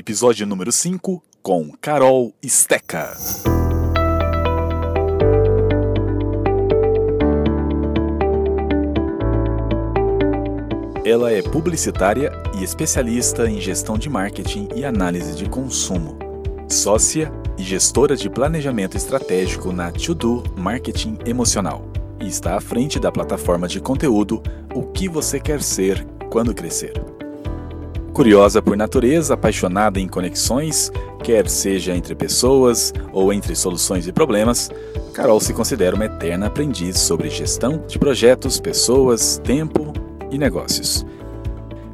Episódio número 5 com Carol Steca. Ela é publicitária e especialista em gestão de marketing e análise de consumo. Sócia e gestora de planejamento estratégico na To Do Marketing Emocional e está à frente da plataforma de conteúdo O que você quer ser quando crescer. Curiosa por natureza, apaixonada em conexões, quer seja entre pessoas ou entre soluções e problemas, Carol se considera uma eterna aprendiz sobre gestão de projetos, pessoas, tempo e negócios.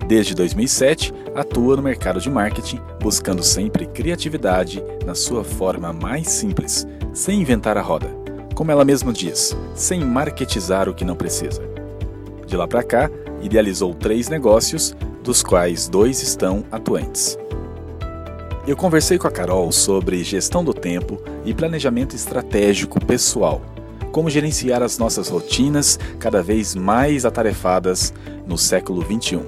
Desde 2007, atua no mercado de marketing, buscando sempre criatividade na sua forma mais simples, sem inventar a roda. Como ela mesma diz, sem marketizar o que não precisa. De lá para cá, idealizou três negócios, dos quais dois estão atuantes. Eu conversei com a Carol sobre gestão do tempo e planejamento estratégico pessoal como gerenciar as nossas rotinas cada vez mais atarefadas no século 21.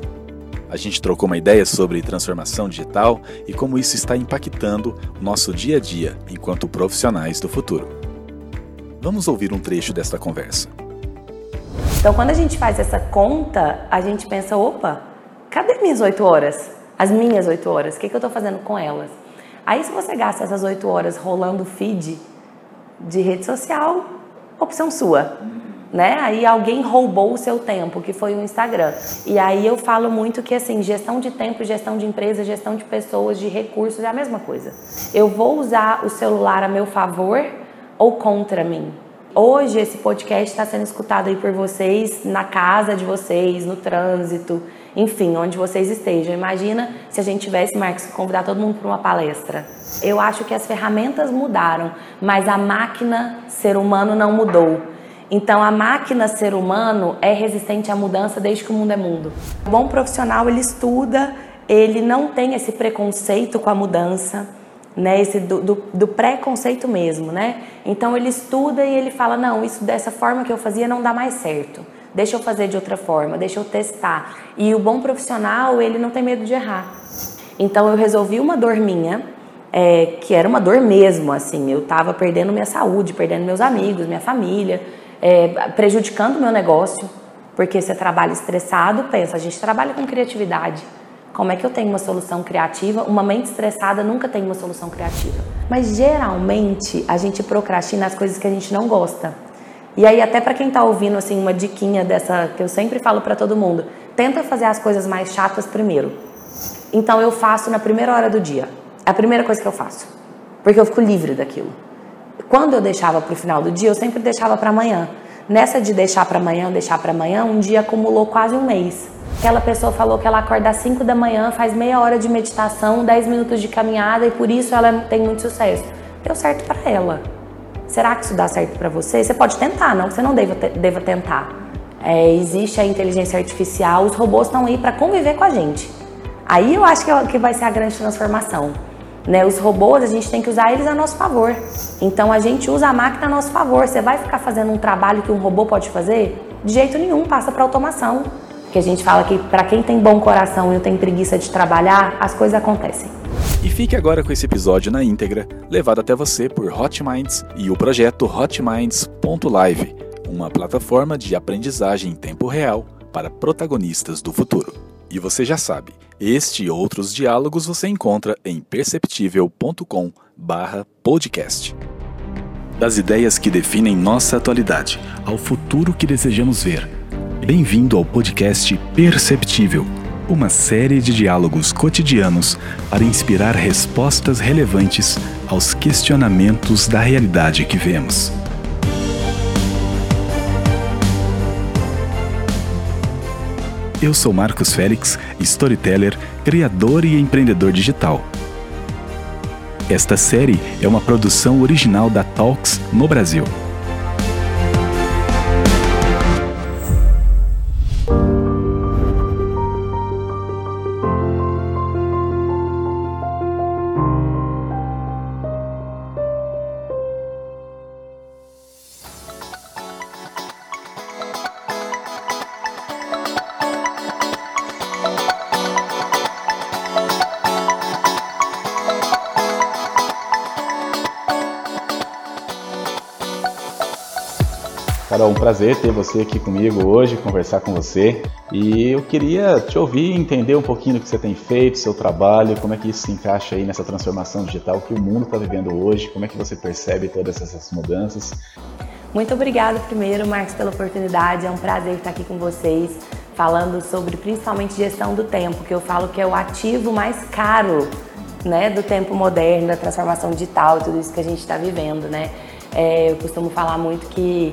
A gente trocou uma ideia sobre transformação digital e como isso está impactando o nosso dia a dia enquanto profissionais do futuro. Vamos ouvir um trecho desta conversa. Então, quando a gente faz essa conta, a gente pensa: opa, cadê minhas oito horas? As minhas oito horas? O que, que eu estou fazendo com elas? Aí, se você gasta essas oito horas rolando feed de rede social, opção sua. Né? Aí alguém roubou o seu tempo, que foi o Instagram. E aí eu falo muito que assim, gestão de tempo, gestão de empresa, gestão de pessoas, de recursos é a mesma coisa. Eu vou usar o celular a meu favor ou contra mim? Hoje esse podcast está sendo escutado aí por vocês na casa de vocês, no trânsito, enfim, onde vocês estejam. Imagina se a gente tivesse, Marcos, convidar todo mundo para uma palestra. Eu acho que as ferramentas mudaram, mas a máquina ser humano não mudou. Então a máquina ser humano é resistente à mudança desde que o mundo é mundo. O bom profissional ele estuda, ele não tem esse preconceito com a mudança, né? Esse do, do, do preconceito mesmo, né? Então ele estuda e ele fala não, isso dessa forma que eu fazia não dá mais certo deixa eu fazer de outra forma, deixa eu testar. E o bom profissional, ele não tem medo de errar. Então eu resolvi uma dor minha, é, que era uma dor mesmo, assim, eu estava perdendo minha saúde, perdendo meus amigos, minha família, é, prejudicando meu negócio, porque você trabalha estressado, pensa, a gente trabalha com criatividade. Como é que eu tenho uma solução criativa? Uma mente estressada nunca tem uma solução criativa. Mas geralmente a gente procrastina as coisas que a gente não gosta. E aí até para quem está ouvindo assim uma diquinha dessa que eu sempre falo para todo mundo, tenta fazer as coisas mais chatas primeiro. Então eu faço na primeira hora do dia. É a primeira coisa que eu faço. Porque eu fico livre daquilo. Quando eu deixava para o final do dia, eu sempre deixava para amanhã. Nessa de deixar para amanhã, deixar para amanhã, um dia acumulou quase um mês. Aquela pessoa falou que ela acorda às 5 da manhã, faz meia hora de meditação, 10 minutos de caminhada e por isso ela tem muito sucesso. Deu certo para ela. Será que isso dá certo para você? Você pode tentar, não que você não deva, deva tentar. É, existe a inteligência artificial, os robôs estão aí para conviver com a gente. Aí eu acho que, é que vai ser a grande transformação. Né? Os robôs, a gente tem que usar eles a nosso favor. Então a gente usa a máquina a nosso favor. Você vai ficar fazendo um trabalho que um robô pode fazer? De jeito nenhum, passa para automação. Que a gente fala que para quem tem bom coração e não tem preguiça de trabalhar, as coisas acontecem. E fique agora com esse episódio na íntegra, levado até você por Hotminds e o projeto hotminds.live, uma plataforma de aprendizagem em tempo real para protagonistas do futuro. E você já sabe, este e outros diálogos você encontra em perceptível.com/podcast. Das ideias que definem nossa atualidade ao futuro que desejamos ver. Bem-vindo ao podcast Perceptível uma série de diálogos cotidianos para inspirar respostas relevantes aos questionamentos da realidade que vemos. Eu sou Marcos Félix, storyteller, criador e empreendedor digital. Esta série é uma produção original da Talks no Brasil. Carol, um prazer ter você aqui comigo hoje, conversar com você. E eu queria te ouvir, entender um pouquinho do que você tem feito, seu trabalho, como é que isso se encaixa aí nessa transformação digital que o mundo está vivendo hoje, como é que você percebe todas essas mudanças. Muito obrigada primeiro, Marcos, pela oportunidade. É um prazer estar aqui com vocês, falando sobre principalmente gestão do tempo, que eu falo que é o ativo mais caro né, do tempo moderno, da transformação digital, tudo isso que a gente está vivendo, né? É, eu costumo falar muito que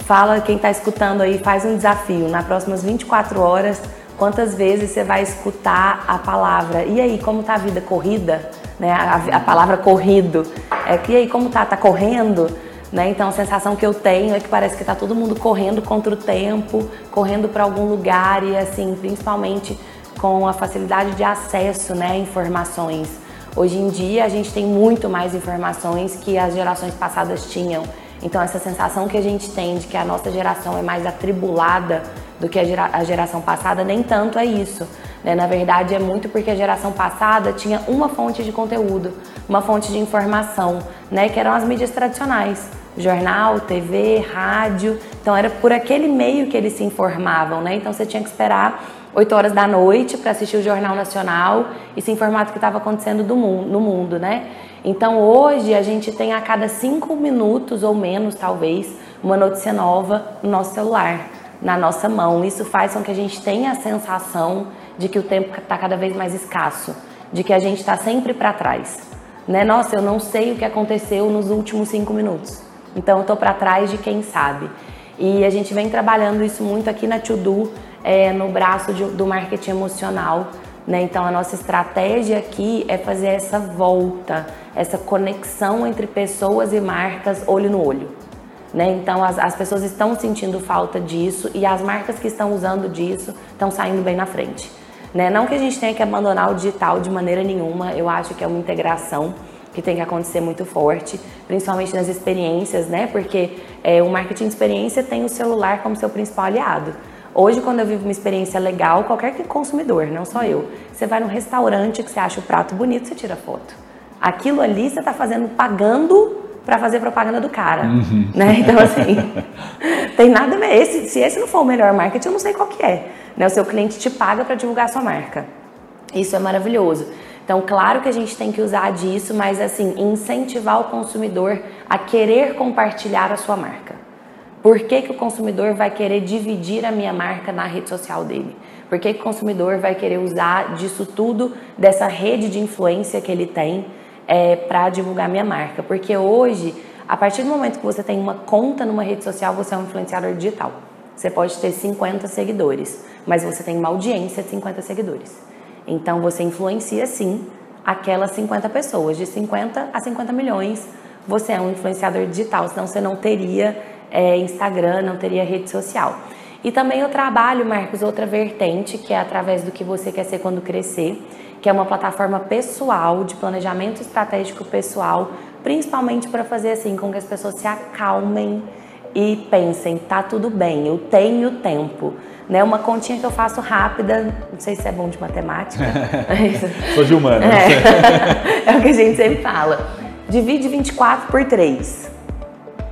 fala quem está escutando aí, faz um desafio. Nas próximas 24 horas, quantas vezes você vai escutar a palavra? E aí, como tá a vida corrida? Né? A, a palavra corrido. É, e aí, como tá? Tá correndo? Né? Então, a sensação que eu tenho é que parece que está todo mundo correndo contra o tempo, correndo para algum lugar e, assim, principalmente com a facilidade de acesso né, a informações. Hoje em dia, a gente tem muito mais informações que as gerações passadas tinham. Então, essa sensação que a gente tem de que a nossa geração é mais atribulada do que a, gera a geração passada, nem tanto é isso. Né? Na verdade, é muito porque a geração passada tinha uma fonte de conteúdo, uma fonte de informação, né? que eram as mídias tradicionais. Jornal, TV, rádio. Então, era por aquele meio que eles se informavam. Né? Então, você tinha que esperar 8 horas da noite para assistir o Jornal Nacional e se informar do que estava acontecendo mundo, no mundo, né? Então hoje a gente tem a cada cinco minutos ou menos, talvez, uma notícia nova no nosso celular, na nossa mão. Isso faz com que a gente tenha a sensação de que o tempo está cada vez mais escasso, de que a gente está sempre para trás. Né? Nossa, eu não sei o que aconteceu nos últimos cinco minutos. Então eu estou para trás de quem sabe. E a gente vem trabalhando isso muito aqui na To é, no braço de, do marketing emocional, né? Então a nossa estratégia aqui é fazer essa volta, essa conexão entre pessoas e marcas olho no olho. Né? Então as, as pessoas estão sentindo falta disso e as marcas que estão usando disso estão saindo bem na frente. Né? Não que a gente tenha que abandonar o digital de maneira nenhuma, eu acho que é uma integração que tem que acontecer muito forte, principalmente nas experiências, né? Porque é, o marketing de experiência tem o celular como seu principal aliado. Hoje, quando eu vivo uma experiência legal, qualquer consumidor, não só eu, você vai no restaurante que você acha o prato bonito, você tira foto. Aquilo ali você está fazendo pagando para fazer propaganda do cara, uhum. né? Então assim, tem nada a ver. Esse, se esse não for o melhor marketing, eu não sei qual que é. Né? O seu cliente te paga para divulgar a sua marca. Isso é maravilhoso. Então, claro que a gente tem que usar disso, mas assim, incentivar o consumidor a querer compartilhar a sua marca. Por que, que o consumidor vai querer dividir a minha marca na rede social dele? Por que, que o consumidor vai querer usar disso tudo, dessa rede de influência que ele tem, é, para divulgar minha marca? Porque hoje, a partir do momento que você tem uma conta numa rede social, você é um influenciador digital. Você pode ter 50 seguidores, mas você tem uma audiência de 50 seguidores. Então você influencia sim aquelas 50 pessoas, de 50 a 50 milhões. Você é um influenciador digital, senão você não teria é, Instagram, não teria rede social. E também eu trabalho, Marcos, outra vertente, que é através do que você quer ser quando crescer, que é uma plataforma pessoal, de planejamento estratégico pessoal, principalmente para fazer assim com que as pessoas se acalmem e pensem, tá tudo bem, eu tenho tempo. Né, uma continha que eu faço rápida, não sei se é bom de matemática. Sou de humana. É, é o que a gente sempre fala. Divide 24 por 3.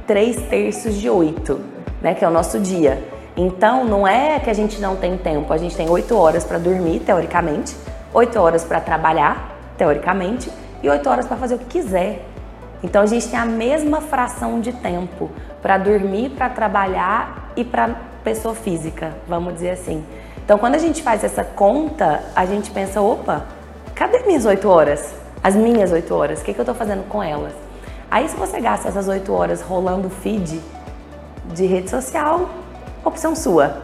3 terços de 8, né, que é o nosso dia. Então, não é que a gente não tem tempo, a gente tem 8 horas para dormir, teoricamente, 8 horas para trabalhar, teoricamente, e 8 horas para fazer o que quiser. Então, a gente tem a mesma fração de tempo para dormir, para trabalhar e para pessoa física, vamos dizer assim. Então, quando a gente faz essa conta, a gente pensa: opa, cadê minhas 8 horas? As minhas 8 horas? O que, que eu estou fazendo com elas? Aí se você gasta essas 8 horas rolando feed de rede social, opção sua.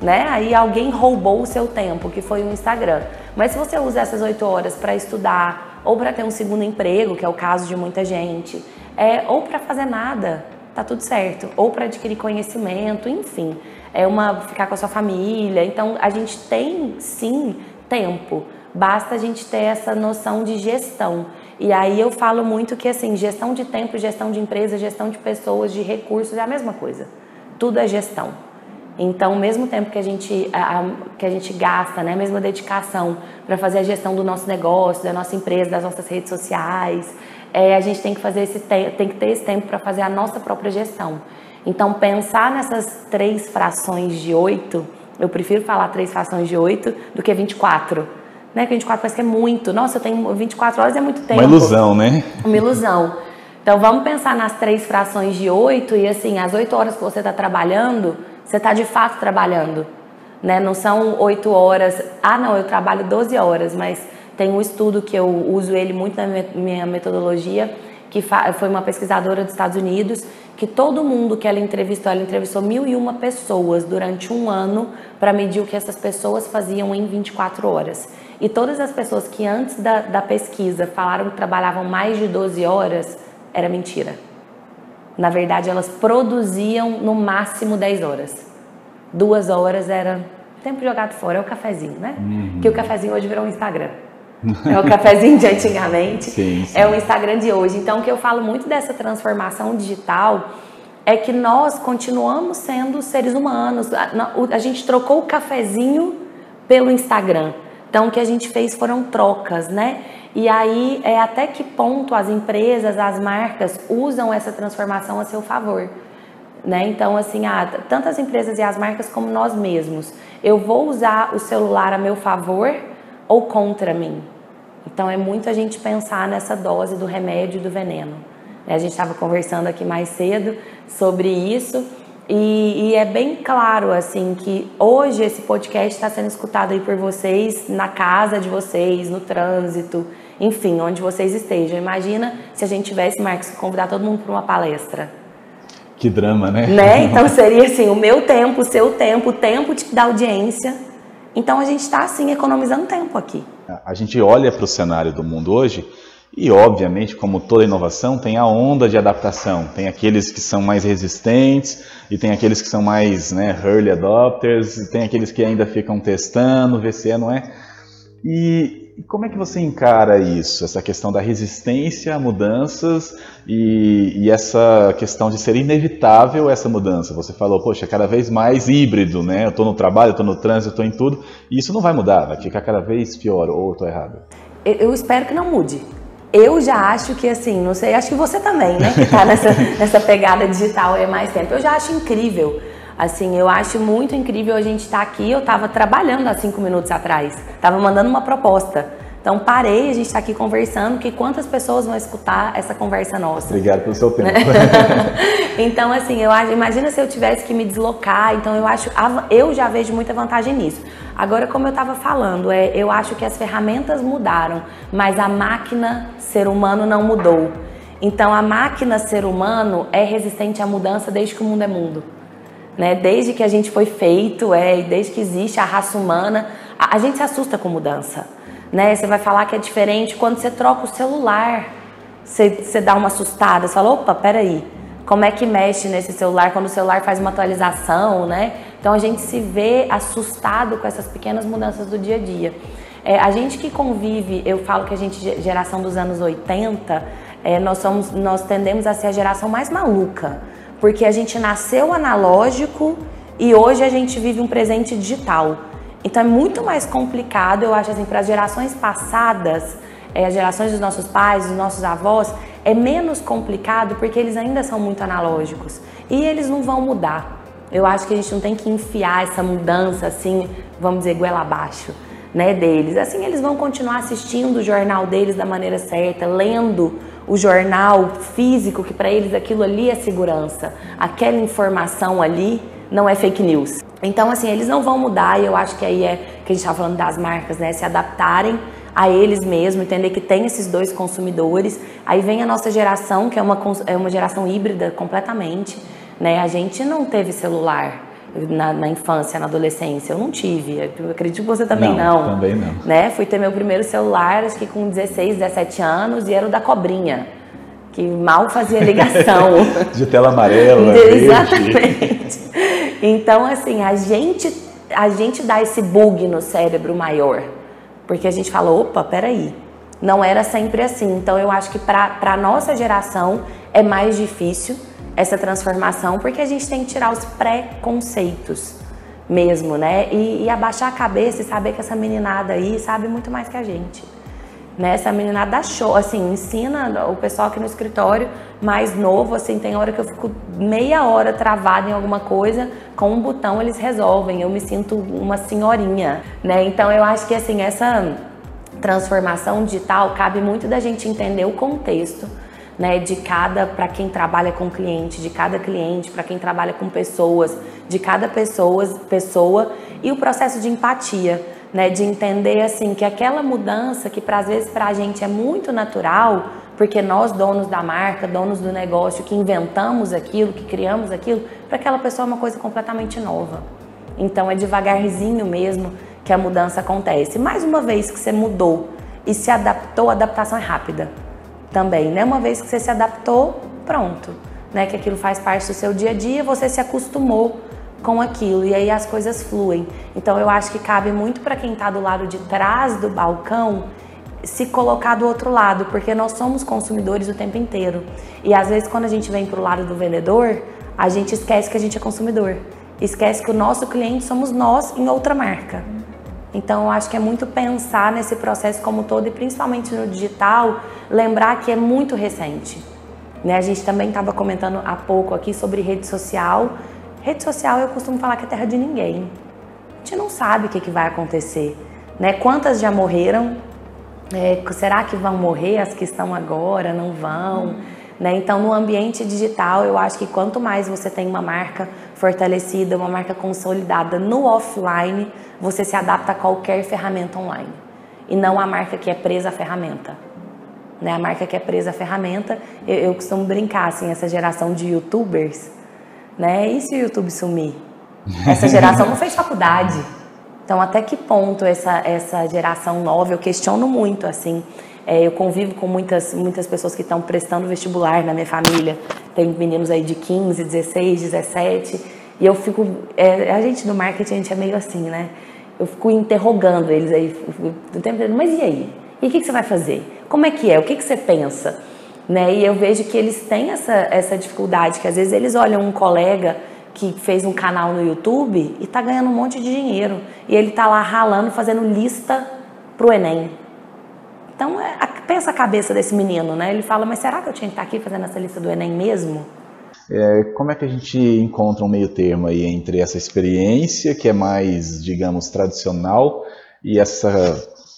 Né? Aí alguém roubou o seu tempo, que foi o Instagram. Mas se você usa essas 8 horas para estudar, ou para ter um segundo emprego, que é o caso de muita gente, é, ou para fazer nada, tá tudo certo. Ou para adquirir conhecimento, enfim. É uma ficar com a sua família. Então a gente tem sim tempo. Basta a gente ter essa noção de gestão. E aí eu falo muito que assim, gestão de tempo, gestão de empresa, gestão de pessoas, de recursos é a mesma coisa. Tudo é gestão. Então, mesmo tempo que a gente, a, que a gente gasta, né, a mesma dedicação para fazer a gestão do nosso negócio, da nossa empresa, das nossas redes sociais, é, a gente tem que fazer esse tem que ter esse tempo para fazer a nossa própria gestão. Então, pensar nessas três frações de oito, eu prefiro falar três frações de oito do que 24. Né? Que 24 parece que é muito. Nossa, eu tenho 24 horas é muito tempo. Uma ilusão, né? Uma ilusão. Então, vamos pensar nas três frações de oito e, assim, as oito horas que você está trabalhando, você está de fato trabalhando. Né? Não são oito horas. Ah, não, eu trabalho 12 horas, mas tem um estudo que eu uso ele muito na minha metodologia, que foi uma pesquisadora dos Estados Unidos, que todo mundo que ela entrevistou, ela entrevistou mil e uma pessoas durante um ano para medir o que essas pessoas faziam em 24 horas. E todas as pessoas que antes da, da pesquisa falaram que trabalhavam mais de 12 horas, era mentira. Na verdade, elas produziam no máximo 10 horas. Duas horas era tempo jogado fora, é o cafezinho, né? Uhum. Que o cafezinho hoje virou um Instagram. É o cafezinho de antigamente, sim, sim. é o Instagram de hoje. Então, o que eu falo muito dessa transformação digital é que nós continuamos sendo seres humanos. A, a gente trocou o cafezinho pelo Instagram. Então, o que a gente fez foram trocas, né? E aí, é até que ponto as empresas, as marcas usam essa transformação a seu favor. Né? Então, assim, ah, tanto as empresas e as marcas como nós mesmos. Eu vou usar o celular a meu favor ou contra mim. Então é muito a gente pensar nessa dose do remédio e do veneno. A gente estava conversando aqui mais cedo sobre isso e, e, é bem claro assim que hoje esse podcast está sendo escutado aí por vocês na casa de vocês, no trânsito, enfim, onde vocês estejam. Imagina se a gente tivesse, Marcos, convidar todo mundo para uma palestra. Que drama, né? né? Então seria assim, o meu tempo, o seu tempo, o tempo da audiência então a gente está assim economizando tempo aqui. A gente olha para o cenário do mundo hoje e, obviamente, como toda inovação, tem a onda de adaptação. Tem aqueles que são mais resistentes e tem aqueles que são mais né, early adopters, e tem aqueles que ainda ficam testando, VCE não é. E e como é que você encara isso, essa questão da resistência a mudanças e, e, essa questão de ser inevitável essa mudança? Você falou, poxa, cada vez mais híbrido, né? Eu estou no trabalho, estou no trânsito, estou em tudo, e isso não vai mudar, vai ficar cada vez pior, ou estou errado? Eu espero que não mude. Eu já acho que assim, não sei, acho que você também, né? Que está nessa, nessa pegada digital há mais tempo. Eu já acho incrível Assim, eu acho muito incrível a gente estar tá aqui. Eu estava trabalhando há cinco minutos atrás, estava mandando uma proposta. Então parei, a gente está aqui conversando, que quantas pessoas vão escutar essa conversa nossa? Obrigado pelo seu tempo. então assim, eu acho, imagina se eu tivesse que me deslocar. Então eu acho, eu já vejo muita vantagem nisso. Agora, como eu estava falando, é, eu acho que as ferramentas mudaram, mas a máquina ser humano não mudou. Então a máquina ser humano é resistente à mudança desde que o mundo é mundo né? Desde que a gente foi feito, é, desde que existe a raça humana, a, a gente se assusta com mudança, né? Você vai falar que é diferente quando você troca o celular, você, você dá uma assustada, você fala, opa, peraí, como é que mexe nesse celular quando o celular faz uma atualização, né? Então a gente se vê assustado com essas pequenas mudanças do dia a dia. É, a gente que convive, eu falo que a gente geração dos anos 80, é, nós somos, nós tendemos a ser a geração mais maluca porque a gente nasceu analógico e hoje a gente vive um presente digital. Então é muito mais complicado, eu acho assim, para as gerações passadas, é, as gerações dos nossos pais, dos nossos avós, é menos complicado porque eles ainda são muito analógicos e eles não vão mudar. Eu acho que a gente não tem que enfiar essa mudança assim, vamos dizer, goela abaixo, né, deles. Assim, eles vão continuar assistindo o jornal deles da maneira certa, lendo o jornal físico, que para eles aquilo ali é segurança, aquela informação ali não é fake news. Então, assim, eles não vão mudar e eu acho que aí é que a gente está falando das marcas, né? Se adaptarem a eles mesmos, entender que tem esses dois consumidores. Aí vem a nossa geração, que é uma, é uma geração híbrida completamente, né? A gente não teve celular. Na, na, infância, na adolescência. Eu não tive. Eu acredito que você também não. não. Também não. Né? Fui ter meu primeiro celular, acho que com 16, 17 anos, e era o da cobrinha, que mal fazia ligação. De tela amarela. Exatamente. Então, assim, a gente, a gente dá esse bug no cérebro maior. Porque a gente fala, opa, peraí. Não era sempre assim. Então, eu acho que para a nossa geração é mais difícil essa transformação, porque a gente tem que tirar os preconceitos mesmo, né? E, e, abaixar a cabeça e saber que essa meninada aí sabe muito mais que a gente. Né? Essa meninada show, assim, ensina o pessoal aqui no escritório mais novo, assim, tem hora que eu fico meia hora travada em alguma coisa, com um botão eles resolvem. Eu me sinto uma senhorinha, né? Então eu acho que assim, essa transformação digital cabe muito da gente entender o contexto, né, de cada para quem trabalha com cliente, de cada cliente, para quem trabalha com pessoas, de cada pessoa, pessoa e o processo de empatia, né, de entender assim que aquela mudança que para às vezes para a gente é muito natural, porque nós donos da marca, donos do negócio, que inventamos aquilo, que criamos aquilo, para aquela pessoa é uma coisa completamente nova. Então é devagarzinho mesmo que a mudança acontece. Mais uma vez que você mudou e se adaptou, a adaptação é rápida também, né? Uma vez que você se adaptou, pronto, né? Que aquilo faz parte do seu dia a dia, você se acostumou com aquilo e aí as coisas fluem. Então eu acho que cabe muito para quem está do lado de trás do balcão se colocar do outro lado, porque nós somos consumidores o tempo inteiro. E às vezes quando a gente vem para o lado do vendedor, a gente esquece que a gente é consumidor. Esquece que o nosso cliente somos nós em outra marca. Então, eu acho que é muito pensar nesse processo como todo e principalmente no digital, lembrar que é muito recente. Né? A gente também estava comentando há pouco aqui sobre rede social. Rede social eu costumo falar que é terra de ninguém. A gente não sabe o que, que vai acontecer. Né? Quantas já morreram? É, será que vão morrer as que estão agora? Não vão? Né? Então, no ambiente digital, eu acho que quanto mais você tem uma marca fortalecida, uma marca consolidada no offline, você se adapta a qualquer ferramenta online. E não a marca que é presa à ferramenta. Né? A marca que é presa à ferramenta, eu, eu costumo brincar, assim, essa geração de youtubers, né? E se o YouTube sumir? Essa geração não fez faculdade. Então, até que ponto essa, essa geração nova, eu questiono muito, assim. É, eu convivo com muitas, muitas pessoas que estão prestando vestibular na minha família. Tem meninos aí de 15, 16, 17. E eu fico. É, a gente no marketing, a gente é meio assim, né? eu fico interrogando eles aí o tempo mas e aí? E o que, que, você vai fazer? Como é que é? O que, que você pensa? Né? E eu vejo que eles têm essa, essa dificuldade, que às vezes eles olham um colega que fez um canal no YouTube e está ganhando um monte de dinheiro. E ele está lá ralando, fazendo lista para o Enem. Então, é, pensa a cabeça desse menino, né? Ele fala, mas será que eu tinha que estar aqui fazendo essa lista do Enem mesmo? É, como é que a gente encontra um meio termo aí entre essa experiência, que é mais, digamos, tradicional, e essa,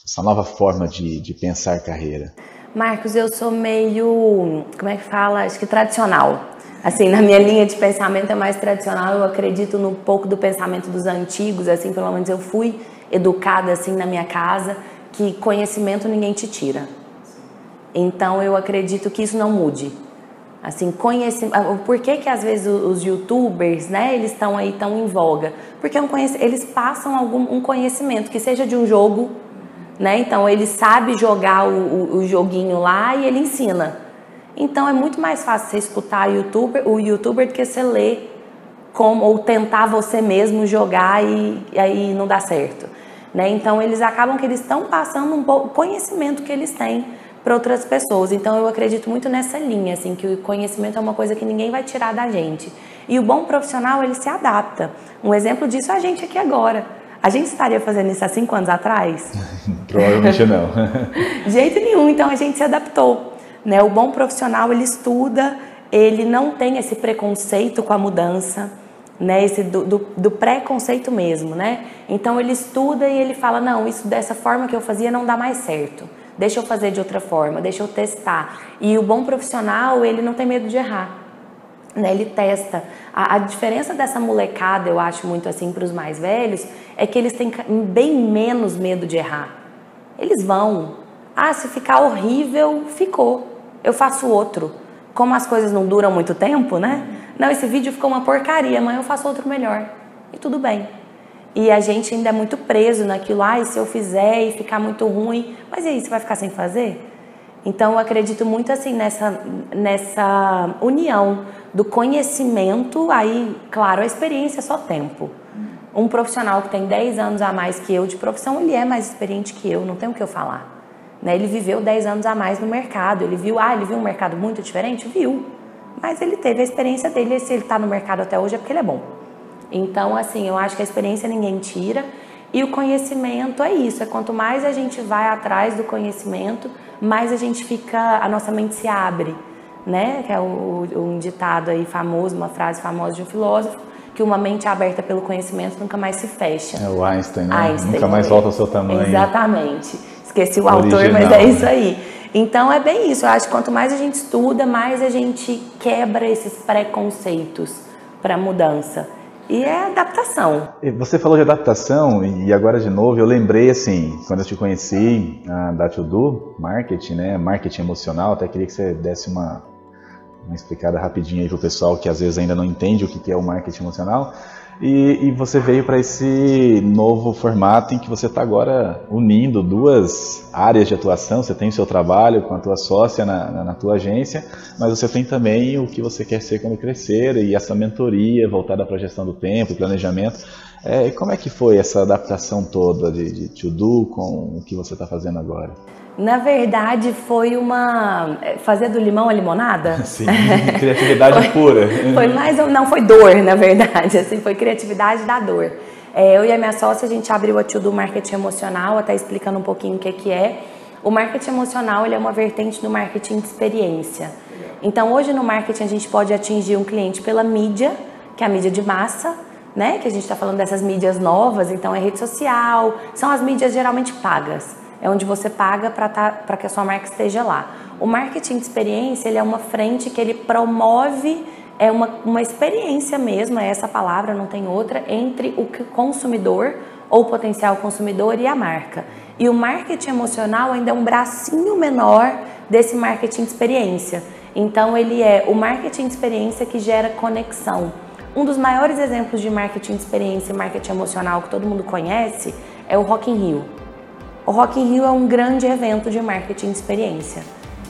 essa nova forma de, de pensar carreira? Marcos, eu sou meio, como é que fala? Acho que tradicional. Assim, na minha linha de pensamento é mais tradicional, eu acredito no pouco do pensamento dos antigos, assim, pelo menos eu fui educada assim na minha casa, que conhecimento ninguém te tira. Então eu acredito que isso não mude. Assim, conhece, ah, por que que às vezes os youtubers, né, eles estão aí tão em voga? Porque é um eles passam algum um conhecimento, que seja de um jogo, né? Então ele sabe jogar o, o, o joguinho lá e ele ensina. Então é muito mais fácil você escutar youtuber, o youtuber do que você ler como ou tentar você mesmo jogar e, e aí não dá certo, né? Então eles acabam que eles estão passando um pouco conhecimento que eles têm para outras pessoas. Então eu acredito muito nessa linha, assim, que o conhecimento é uma coisa que ninguém vai tirar da gente. E o bom profissional, ele se adapta. Um exemplo disso é a gente aqui agora. A gente estaria fazendo isso há cinco anos atrás? Provavelmente não. De jeito nenhum, então a gente se adaptou. Né? O bom profissional, ele estuda, ele não tem esse preconceito com a mudança, né? esse do, do, do preconceito mesmo. Né? Então ele estuda e ele fala, não, isso dessa forma que eu fazia não dá mais certo deixa eu fazer de outra forma, deixa eu testar. E o bom profissional, ele não tem medo de errar. Né, ele testa. A, a diferença dessa molecada, eu acho muito assim para os mais velhos, é que eles têm bem menos medo de errar. Eles vão. Ah, se ficar horrível, ficou. Eu faço outro. Como as coisas não duram muito tempo, né? Não, esse vídeo ficou uma porcaria, mas eu faço outro melhor. E tudo bem. E a gente ainda é muito preso naquilo, ah, se eu fizer e ficar muito ruim, mas e aí, você vai ficar sem fazer? Então eu acredito muito assim nessa, nessa união do conhecimento, aí, claro, a experiência é só tempo. Um profissional que tem 10 anos a mais que eu de profissão, ele é mais experiente que eu, não tem o que eu falar. Né? Ele viveu 10 anos a mais no mercado, ele viu, ah, ele viu um mercado muito diferente? Viu. Mas ele teve a experiência dele, e se ele está no mercado até hoje é porque ele é bom. Então, assim, eu acho que a experiência ninguém tira. E o conhecimento é isso, é quanto mais a gente vai atrás do conhecimento, mais a gente fica, a nossa mente se abre, né? Que é o, um ditado aí famoso, uma frase famosa de um filósofo, que uma mente aberta pelo conhecimento nunca mais se fecha. É o Einstein, né? Einstein, nunca mais volta ao seu tamanho. Exatamente. Esqueci o Original. autor, mas é isso aí. Então é bem isso. Eu acho que quanto mais a gente estuda, mais a gente quebra esses preconceitos para mudança. E é adaptação. Você falou de adaptação e agora de novo eu lembrei assim, quando eu te conheci da To Marketing, né, marketing emocional, até queria que você desse uma, uma explicada rapidinho aí pro pessoal que às vezes ainda não entende o que é o marketing emocional. E, e você veio para esse novo formato em que você está agora unindo duas áreas de atuação. Você tem o seu trabalho com a tua sócia na, na, na tua agência, mas você tem também o que você quer ser quando crescer e essa mentoria voltada para a gestão do tempo, planejamento. É, como é que foi essa adaptação toda de, de to do com o que você está fazendo agora? Na verdade, foi uma. É, fazer do limão a limonada? Sim, criatividade foi, pura. Foi mais. Não, foi dor, na verdade. Assim, foi criatividade da dor. É, eu e a minha sócia, a gente abriu a Tio do Marketing Emocional, até explicando um pouquinho o que, que é. O marketing emocional ele é uma vertente do marketing de experiência. Então, hoje no marketing, a gente pode atingir um cliente pela mídia, que é a mídia de massa, né? Que a gente está falando dessas mídias novas, então é rede social, são as mídias geralmente pagas é onde você paga para tá, que a sua marca esteja lá. O marketing de experiência ele é uma frente que ele promove é uma, uma experiência mesmo, é essa palavra, não tem outra, entre o consumidor ou potencial consumidor e a marca. E o marketing emocional ainda é um bracinho menor desse marketing de experiência. Então ele é o marketing de experiência que gera conexão. Um dos maiores exemplos de marketing de experiência e marketing emocional que todo mundo conhece é o Rock in Rio. O Rock in Rio é um grande evento de marketing de experiência,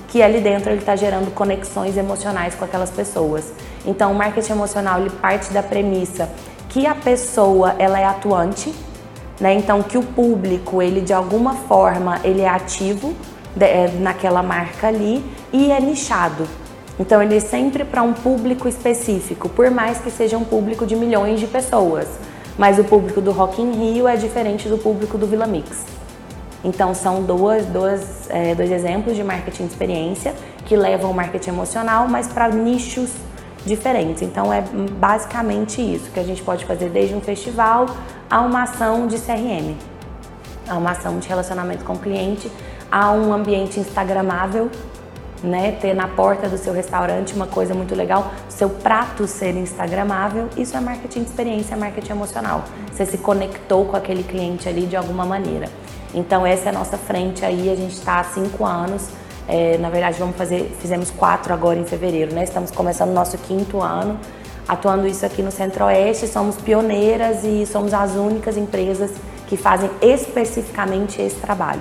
que ali dentro ele está gerando conexões emocionais com aquelas pessoas. Então, o marketing emocional ele parte da premissa que a pessoa ela é atuante, né? Então, que o público ele de alguma forma ele é ativo é, naquela marca ali e é nichado. Então, ele é sempre para um público específico, por mais que seja um público de milhões de pessoas. Mas o público do Rock in Rio é diferente do público do Vila Mix. Então, são duas, duas, é, dois exemplos de marketing de experiência que levam o marketing emocional, mas para nichos diferentes. Então, é basicamente isso que a gente pode fazer desde um festival a uma ação de CRM, a uma ação de relacionamento com o cliente, a um ambiente instagramável, né, ter na porta do seu restaurante uma coisa muito legal, seu prato ser instagramável, isso é marketing de experiência, marketing emocional. Você se conectou com aquele cliente ali de alguma maneira. Então essa é a nossa frente aí, a gente está há cinco anos. É, na verdade, vamos fazer, fizemos quatro agora em fevereiro, né? Estamos começando o nosso quinto ano, atuando isso aqui no Centro-Oeste. Somos pioneiras e somos as únicas empresas que fazem especificamente esse trabalho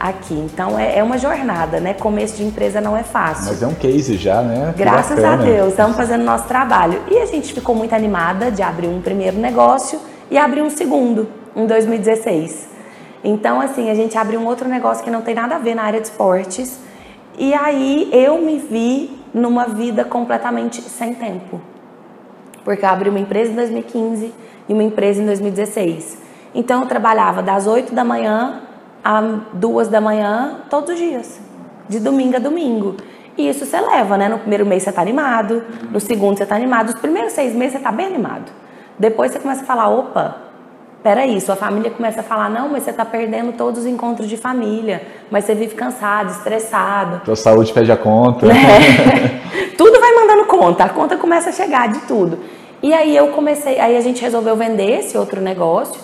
aqui. Então é, é, uma jornada, né? Começo de empresa não é fácil. Mas é um case já, né? Que Graças bacana. a Deus, estamos fazendo nosso trabalho. E a gente ficou muito animada de abrir um primeiro negócio e abrir um segundo em 2016. Então, assim, a gente abriu um outro negócio que não tem nada a ver na área de esportes. E aí eu me vi numa vida completamente sem tempo. Porque eu abri uma empresa em 2015 e uma empresa em 2016. Então eu trabalhava das 8 da manhã às 2 da manhã todos os dias, de domingo a domingo. E isso você leva, né? No primeiro mês você tá animado, no segundo você tá animado, os primeiros seis meses você tá bem animado. Depois você começa a falar, opa, Peraí, sua família começa a falar, não, mas você está perdendo todos os encontros de família, mas você vive cansado, estressado. Sua saúde pede a conta. É. tudo vai mandando conta, a conta começa a chegar de tudo. E aí eu comecei, aí a gente resolveu vender esse outro negócio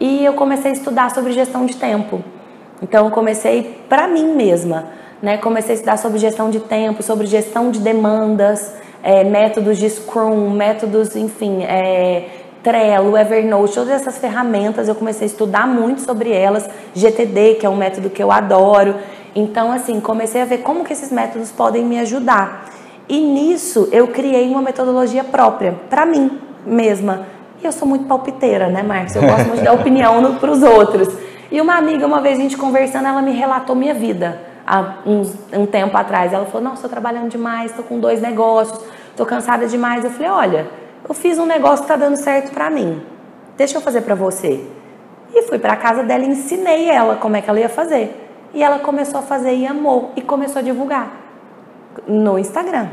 e eu comecei a estudar sobre gestão de tempo. Então eu comecei para mim mesma, né? Comecei a estudar sobre gestão de tempo, sobre gestão de demandas, é, métodos de Scrum, métodos, enfim, é, Trello, Evernote, todas essas ferramentas eu comecei a estudar muito sobre elas, GTD, que é um método que eu adoro. Então, assim, comecei a ver como que esses métodos podem me ajudar. E nisso eu criei uma metodologia própria, para mim mesma. E eu sou muito palpiteira, né, Marcos? Eu gosto muito de dar opinião para os outros. E uma amiga, uma vez a gente conversando, ela me relatou minha vida há uns, um tempo atrás. Ela falou: Não, estou trabalhando demais, estou com dois negócios, estou cansada demais. Eu falei: Olha eu fiz um negócio que está dando certo para mim. Deixa eu fazer para você. E fui para casa dela e ensinei ela como é que ela ia fazer. E ela começou a fazer e amou e começou a divulgar. No Instagram.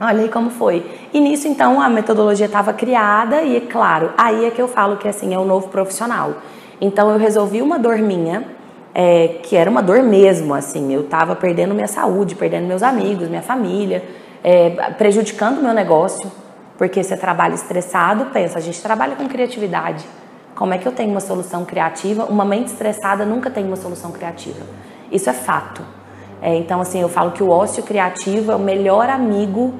Olha aí como foi. E nisso, então, a metodologia estava criada e, claro, aí é que eu falo que, assim, é um novo profissional. Então, eu resolvi uma dor minha, é, que era uma dor mesmo, assim. Eu estava perdendo minha saúde, perdendo meus amigos, minha família, é, prejudicando meu negócio, porque você trabalha estressado, pensa, a gente trabalha com criatividade. Como é que eu tenho uma solução criativa? Uma mente estressada nunca tem uma solução criativa. Isso é fato. É, então, assim, eu falo que o ócio criativo é o melhor amigo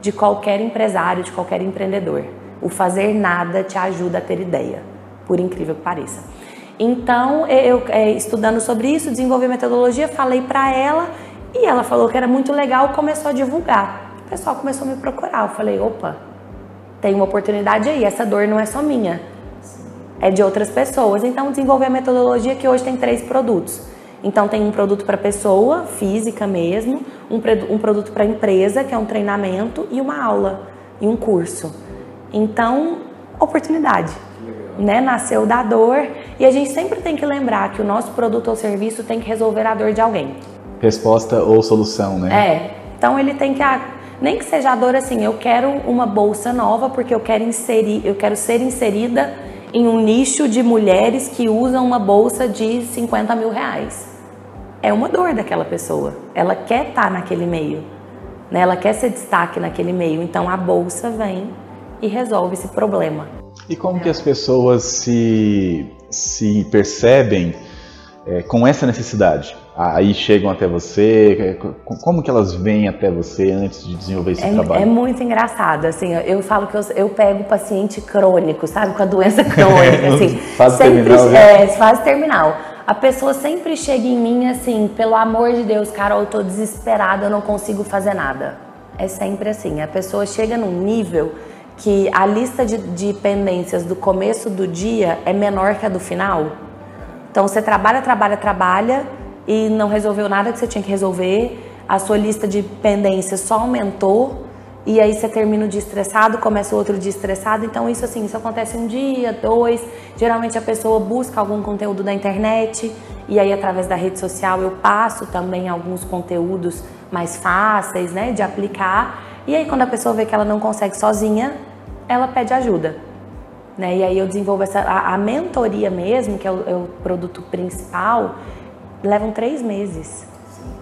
de qualquer empresário, de qualquer empreendedor. O fazer nada te ajuda a ter ideia, por incrível que pareça. Então, eu é, estudando sobre isso, desenvolvi metodologia, falei para ela e ela falou que era muito legal, começou a divulgar. O pessoal começou a me procurar. Eu falei, opa, tem uma oportunidade aí, essa dor não é só minha, é de outras pessoas. Então, desenvolvi a metodologia que hoje tem três produtos então tem um produto para pessoa, física mesmo, um, um produto para empresa, que é um treinamento, e uma aula, e um curso. Então, oportunidade. Né? Nasceu da dor e a gente sempre tem que lembrar que o nosso produto ou serviço tem que resolver a dor de alguém. Resposta ou solução, né? É. Então ele tem que nem que seja a dor assim, eu quero uma bolsa nova porque eu quero inserir, eu quero ser inserida em um nicho de mulheres que usam uma bolsa de 50 mil reais é uma dor daquela pessoa. Ela quer estar tá naquele meio, né? ela quer ser destaque naquele meio. Então a bolsa vem e resolve esse problema. E como que as pessoas se, se percebem é, com essa necessidade? Aí chegam até você, é, como que elas vêm até você antes de desenvolver esse é, trabalho? É muito engraçado, assim, eu falo que eu, eu pego paciente crônico, sabe, com a doença crônica, assim, fase sempre, terminal, né? é, fase terminal a pessoa sempre chega em mim assim, pelo amor de Deus, Carol, eu tô desesperada, eu não consigo fazer nada. É sempre assim, a pessoa chega num nível que a lista de, de pendências do começo do dia é menor que a do final. Então você trabalha, trabalha, trabalha e não resolveu nada que você tinha que resolver, a sua lista de pendências só aumentou e aí você termina o dia estressado, começa o outro dia estressado. Então isso assim, isso acontece um dia, dois. Geralmente a pessoa busca algum conteúdo da internet e aí através da rede social eu passo também alguns conteúdos mais fáceis, né, de aplicar. E aí quando a pessoa vê que ela não consegue sozinha, ela pede ajuda. Né? E aí eu desenvolvo essa a, a mentoria mesmo, que é o, é o produto principal, levam três meses.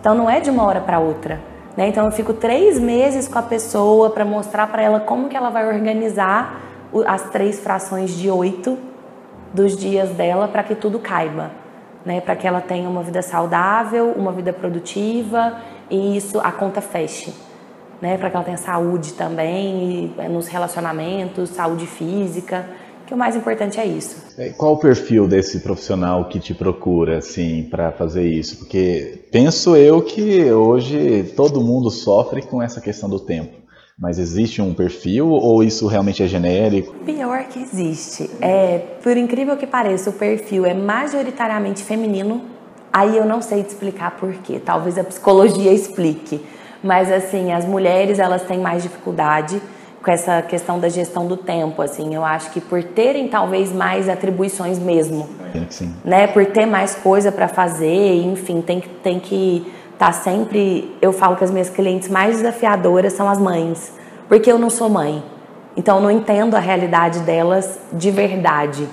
Então não é de uma hora para outra. Né? Então eu fico três meses com a pessoa para mostrar para ela como que ela vai organizar as três frações de oito dos dias dela para que tudo caiba, né? Para que ela tenha uma vida saudável, uma vida produtiva e isso a conta feche, né? Para que ela tenha saúde também e, nos relacionamentos, saúde física que o mais importante é isso. É, qual o perfil desse profissional que te procura, assim, para fazer isso? Porque penso eu que hoje todo mundo sofre com essa questão do tempo. Mas existe um perfil ou isso realmente é genérico? Pior que existe. É, por incrível que pareça, o perfil é majoritariamente feminino. Aí eu não sei te explicar por quê. Talvez a psicologia explique. Mas assim, as mulheres elas têm mais dificuldade com essa questão da gestão do tempo, assim, eu acho que por terem talvez mais atribuições mesmo, Sim. né, por ter mais coisa para fazer, enfim, tem que tem que estar tá sempre, eu falo que as minhas clientes mais desafiadoras são as mães, porque eu não sou mãe, então eu não entendo a realidade delas de verdade.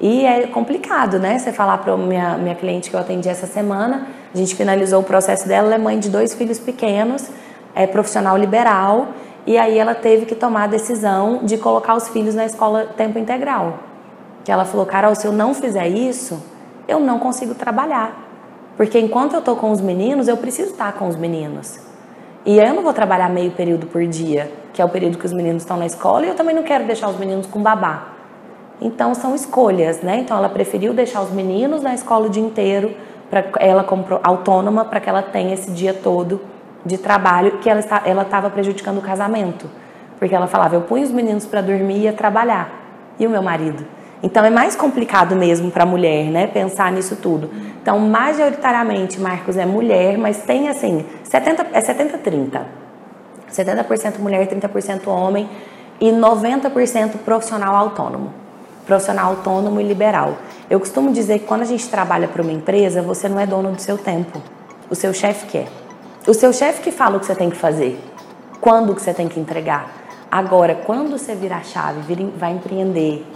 E é complicado, né? Você falar para minha minha cliente que eu atendi essa semana, a gente finalizou o processo dela, ela é mãe de dois filhos pequenos, é profissional liberal e aí ela teve que tomar a decisão de colocar os filhos na escola tempo integral. Que ela falou, Carol, se eu não fizer isso, eu não consigo trabalhar. Porque enquanto eu estou com os meninos, eu preciso estar com os meninos. E eu não vou trabalhar meio período por dia, que é o período que os meninos estão na escola, e eu também não quero deixar os meninos com babá. Então são escolhas, né? Então ela preferiu deixar os meninos na escola o dia inteiro, para ela como autônoma, para que ela tenha esse dia todo de trabalho que ela ela estava prejudicando o casamento, porque ela falava eu punho os meninos para dormir e ia trabalhar e o meu marido. Então é mais complicado mesmo para a mulher, né, pensar nisso tudo. Então majoritariamente Marcos é mulher, mas tem assim 70 é 70 30. 70% mulher, 30% homem e 90% profissional autônomo. Profissional autônomo e liberal. Eu costumo dizer que quando a gente trabalha para uma empresa, você não é dono do seu tempo. O seu chefe quer. O seu chefe que fala o que você tem que fazer, quando que você tem que entregar. Agora, quando você virar chave, vira, vai empreender,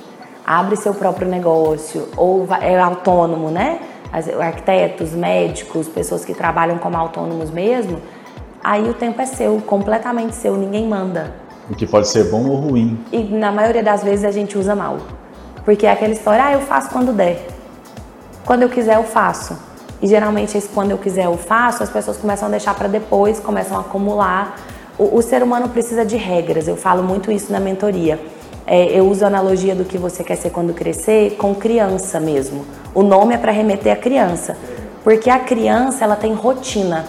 abre seu próprio negócio ou vai, é autônomo, né? Arquitetos, médicos, pessoas que trabalham como autônomos mesmo, aí o tempo é seu, completamente seu, ninguém manda. O que pode ser bom ou ruim. E na maioria das vezes a gente usa mal. Porque é aquela história, ah, eu faço quando der. Quando eu quiser, eu faço. E geralmente esse quando eu quiser, eu faço, as pessoas começam a deixar para depois, começam a acumular. O, o, ser humano precisa de regras, eu falo muito isso na mentoria. É, eu uso a analogia do que você quer ser quando crescer com criança mesmo. O nome é para remeter a criança. Porque a criança, ela tem rotina.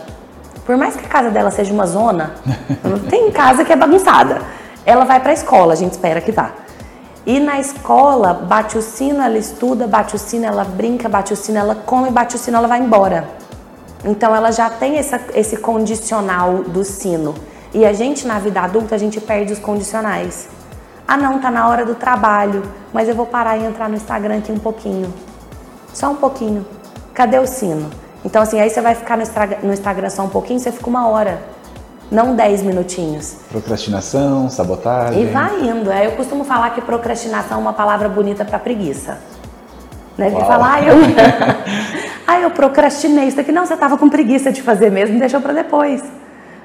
Por mais que a casa dela seja uma zona, tem casa que é bagunçada. Ela vai para a escola, a gente espera que vá. E na escola, bate o sino, ela estuda, bate o sino, ela brinca, bate o sino, ela come, bate o sino, ela vai embora. Então ela já tem essa, esse condicional do sino. E a gente na vida adulta, a gente perde os condicionais. Ah não, tá na hora do trabalho, mas eu vou parar e entrar no Instagram aqui um pouquinho. Só um pouquinho. Cadê o sino? Então, assim, aí você vai ficar no Instagram só um pouquinho, você fica uma hora, não dez minutinhos. Procrastinação, sabotagem. E vai indo. É, eu costumo falar que procrastinação é uma palavra bonita para preguiça. Né? Porque falar, ah, eu... ah, eu procrastinei isso aqui. Não, você estava com preguiça de fazer mesmo, deixou para depois.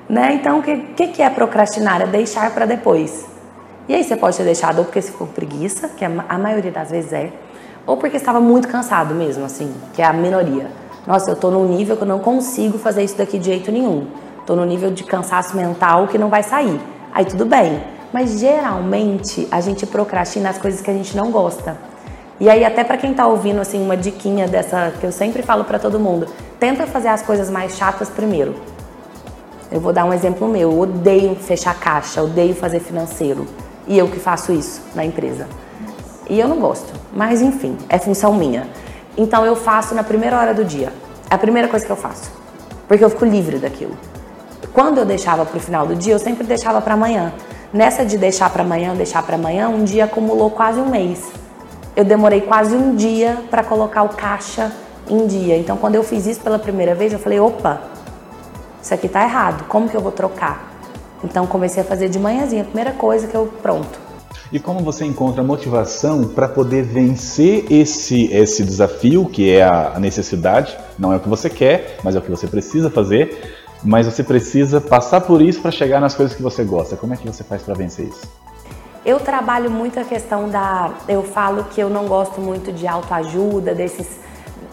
Né? Então, o que, que, que é procrastinar? É deixar para depois. E aí você pode ter deixado ou porque você ficou com preguiça, que a maioria das vezes é, ou porque estava muito cansado mesmo, assim, que é a minoria. Nossa, eu tô num nível que eu não consigo fazer isso daqui de jeito nenhum. Tô no nível de cansaço mental que não vai sair. Aí tudo bem. Mas geralmente a gente procrastina as coisas que a gente não gosta. E aí até para quem tá ouvindo assim uma diquinha dessa que eu sempre falo para todo mundo, tenta fazer as coisas mais chatas primeiro. Eu vou dar um exemplo meu, eu odeio fechar caixa, odeio fazer financeiro. E eu que faço isso na empresa. E eu não gosto, mas enfim, é função minha. Então eu faço na primeira hora do dia. É a primeira coisa que eu faço. Porque eu fico livre daquilo. Quando eu deixava para o final do dia, eu sempre deixava para amanhã. Nessa de deixar para amanhã, deixar para amanhã, um dia acumulou quase um mês. Eu demorei quase um dia para colocar o caixa em dia. Então, quando eu fiz isso pela primeira vez, eu falei: opa, isso aqui tá errado. Como que eu vou trocar? Então, comecei a fazer de manhãzinha. A primeira coisa que eu pronto e como você encontra motivação para poder vencer esse, esse desafio, que é a necessidade, não é o que você quer, mas é o que você precisa fazer, mas você precisa passar por isso para chegar nas coisas que você gosta. Como é que você faz para vencer isso? Eu trabalho muito a questão da. Eu falo que eu não gosto muito de autoajuda, desses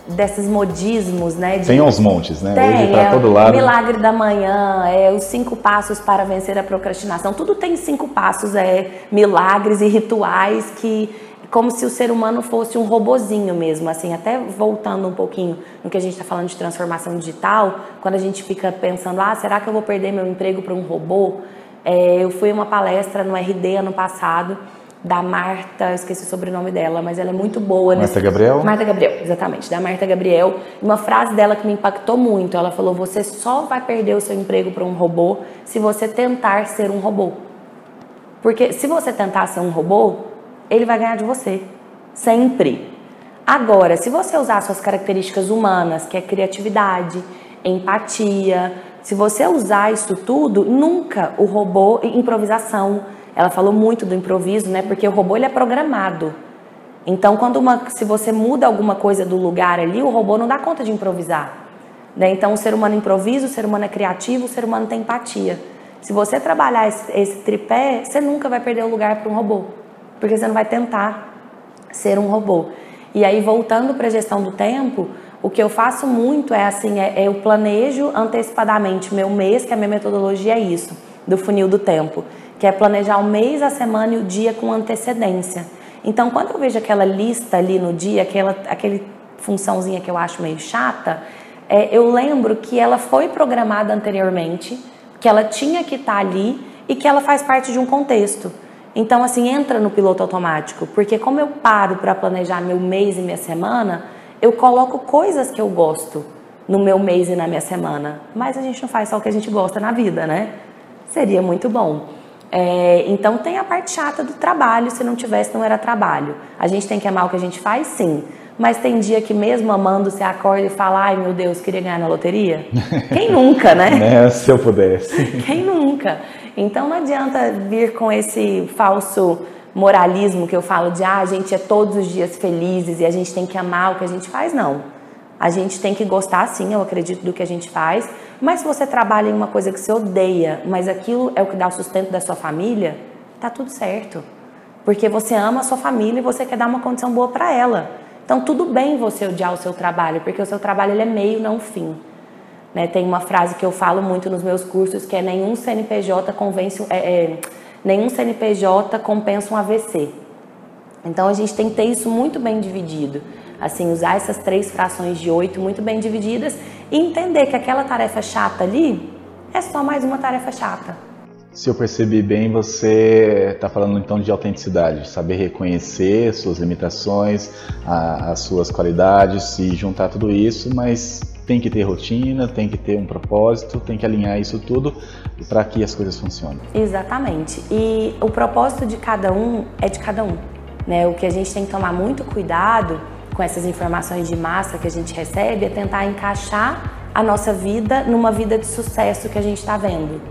desses modismos, né? De... Tem aos montes, né? Tem, Hoje para todo lado. Milagre da manhã, é os cinco passos para vencer a procrastinação. Tudo tem cinco passos, é milagres e rituais que como se o ser humano fosse um robozinho mesmo, assim, até voltando um pouquinho no que a gente está falando de transformação digital, quando a gente fica pensando, ah, será que eu vou perder meu emprego para um robô? É, eu fui a uma palestra no RD ano passado da Marta, eu esqueci o sobrenome dela, mas ela é muito boa. Marta nesse... Gabriel? Marta Gabriel, exatamente, da Marta Gabriel. Uma frase dela que me impactou muito, ela falou, você só vai perder o seu emprego para um robô se você tentar ser um robô. Porque se você tentar ser um robô, ele vai ganhar de você, sempre. Agora, se você usar suas características humanas, que é criatividade, empatia, se você usar isso tudo, nunca o robô, improvisação, ela falou muito do improviso, né? Porque o robô ele é programado. Então, quando uma, se você muda alguma coisa do lugar ali, o robô não dá conta de improvisar. Né? Então, o ser humano improvisa, o ser humano é criativo, o ser humano tem empatia. Se você trabalhar esse, esse tripé, você nunca vai perder o lugar para um robô, porque você não vai tentar ser um robô. E aí, voltando para a gestão do tempo, o que eu faço muito é assim, é, é eu planejo antecipadamente meu mês, que a minha metodologia é isso, do funil do tempo que é planejar o mês, a semana e o dia com antecedência. Então, quando eu vejo aquela lista ali no dia, aquela aquele funçãozinha que eu acho meio chata, é, eu lembro que ela foi programada anteriormente, que ela tinha que estar tá ali e que ela faz parte de um contexto. Então, assim, entra no piloto automático, porque como eu paro para planejar meu mês e minha semana, eu coloco coisas que eu gosto no meu mês e na minha semana. Mas a gente não faz só o que a gente gosta na vida, né? Seria muito bom. É, então tem a parte chata do trabalho, se não tivesse não era trabalho. A gente tem que amar o que a gente faz, sim. Mas tem dia que mesmo amando, você acorda e fala, ai meu Deus, queria ganhar na loteria? Quem nunca, né? né? Se eu pudesse. Quem nunca? Então não adianta vir com esse falso moralismo que eu falo de ah, a gente é todos os dias felizes e a gente tem que amar o que a gente faz, não. A gente tem que gostar, sim, eu acredito, do que a gente faz, mas se você trabalha em uma coisa que você odeia, mas aquilo é o que dá o sustento da sua família, tá tudo certo. Porque você ama a sua família e você quer dar uma condição boa para ela. Então tudo bem você odiar o seu trabalho, porque o seu trabalho ele é meio, não fim. Né? Tem uma frase que eu falo muito nos meus cursos que é nenhum CNPJ convence, é, é, nenhum CNPJ compensa um AVC. Então a gente tem que ter isso muito bem dividido. Assim, usar essas três frações de oito muito bem divididas e entender que aquela tarefa chata ali é só mais uma tarefa chata. Se eu percebi bem, você está falando então de autenticidade, saber reconhecer suas limitações, a, as suas qualidades e juntar tudo isso, mas tem que ter rotina, tem que ter um propósito, tem que alinhar isso tudo para que as coisas funcionem. Exatamente. E o propósito de cada um é de cada um. Né? O que a gente tem que tomar muito cuidado com essas informações de massa que a gente recebe é tentar encaixar a nossa vida numa vida de sucesso que a gente está vendo.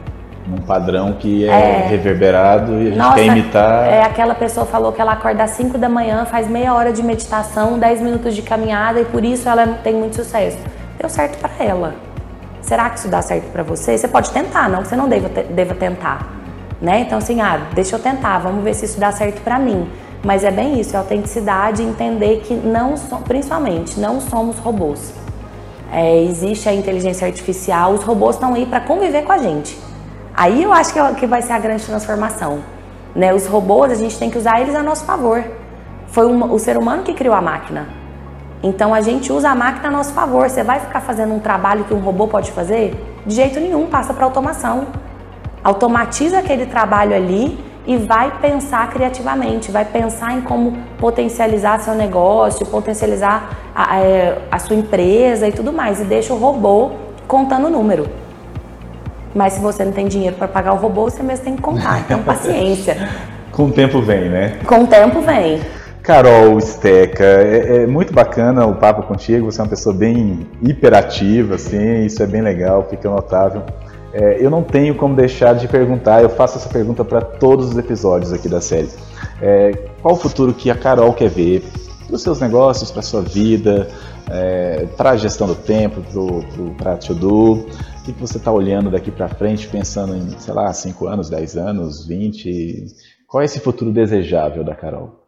Um padrão que é, é, reverberado e a gente Nossa, quer imitar. É, aquela pessoa falou que ela acorda às 5 da manhã, faz meia hora de meditação, 10 minutos de caminhada e por isso ela tem muito sucesso deu certo para ela. Será que isso dá certo para você? Você pode tentar, não que você não deva, deva tentar. Né? Então, assim, ah, deixa eu tentar, vamos ver se isso dá certo para mim. Mas é bem isso, é autenticidade, entender que não, principalmente, não somos robôs. É, existe a inteligência artificial, os robôs estão aí para conviver com a gente. Aí eu acho que, é que vai ser a grande transformação. Né? Os robôs, a gente tem que usar eles a nosso favor. Foi o ser humano que criou a máquina. Então a gente usa a máquina a nosso favor. Você vai ficar fazendo um trabalho que um robô pode fazer? De jeito nenhum, passa para automação. Automatiza aquele trabalho ali e vai pensar criativamente, vai pensar em como potencializar seu negócio, potencializar a, a, é, a sua empresa e tudo mais. E deixa o robô contando o número. Mas se você não tem dinheiro para pagar o robô, você mesmo tem que contar. Então, paciência. Com o tempo vem, né? Com o tempo vem. Carol Steca, é, é, muito bacana o papo contigo, você é uma pessoa bem hiperativa, assim, isso é bem legal, fica notável. É, eu não tenho como deixar de perguntar, eu faço essa pergunta para todos os episódios aqui da série. É, qual o futuro que a Carol quer ver para os seus negócios, para a sua vida, é, para a gestão do tempo, para a To-Do? O que, você está olhando daqui para frente, pensando em, sei lá, 5 anos, 10 anos, 20? Qual é esse futuro desejável da Carol?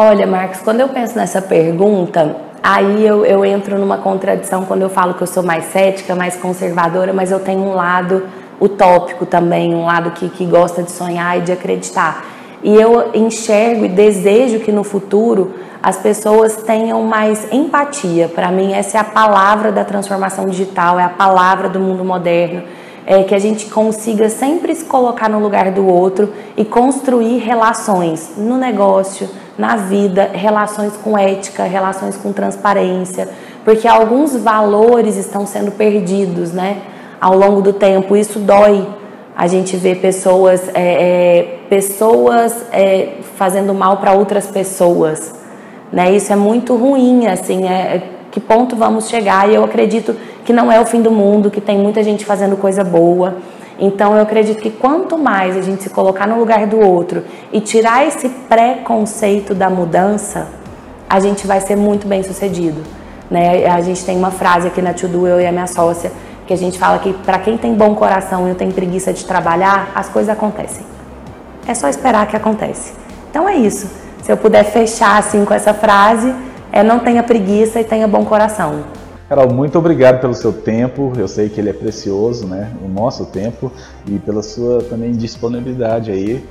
Olha, Marcos, quando eu penso nessa pergunta, aí eu, eu entro numa contradição quando eu falo que eu sou mais cética, mais conservadora, mas eu tenho um lado utópico também, um lado que, que gosta de sonhar e de acreditar. E eu enxergo e desejo que no futuro as pessoas tenham mais empatia. Para mim, essa é a palavra da transformação digital, é a palavra do mundo moderno. É que a gente consiga sempre se colocar no lugar do outro e construir relações no negócio, na vida, relações com ética, relações com transparência, porque alguns valores estão sendo perdidos, né? Ao longo do tempo, isso dói. A gente vê pessoas, é, é, pessoas é, fazendo mal para outras pessoas, né? Isso é muito ruim, assim. É, é, que ponto vamos chegar? E eu acredito que não é o fim do mundo, que tem muita gente fazendo coisa boa então eu acredito que quanto mais a gente se colocar no lugar do outro e tirar esse preconceito da mudança, a gente vai ser muito bem sucedido. Né? A gente tem uma frase aqui na Tudo, eu e a minha sócia, que a gente fala que para quem tem bom coração e tem preguiça de trabalhar, as coisas acontecem. É só esperar que acontece. Então é isso. Se eu puder fechar assim com essa frase, é não tenha preguiça e tenha bom coração. Carol, muito obrigado pelo seu tempo. Eu sei que ele é precioso, né? O nosso tempo e pela sua também disponibilidade aí.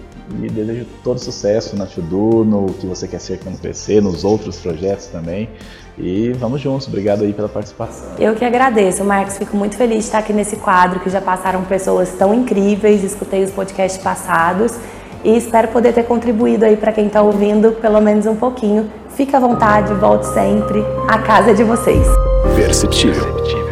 E desejo todo sucesso na Tudu, no que você quer ser quando crescer, nos outros projetos também. E vamos juntos. Obrigado aí pela participação. Eu que agradeço, Marcos. Fico muito feliz de estar aqui nesse quadro que já passaram pessoas tão incríveis. Escutei os podcasts passados e espero poder ter contribuído aí para quem está ouvindo pelo menos um pouquinho. Fique à vontade, volte sempre. A casa é de vocês. Perceptível.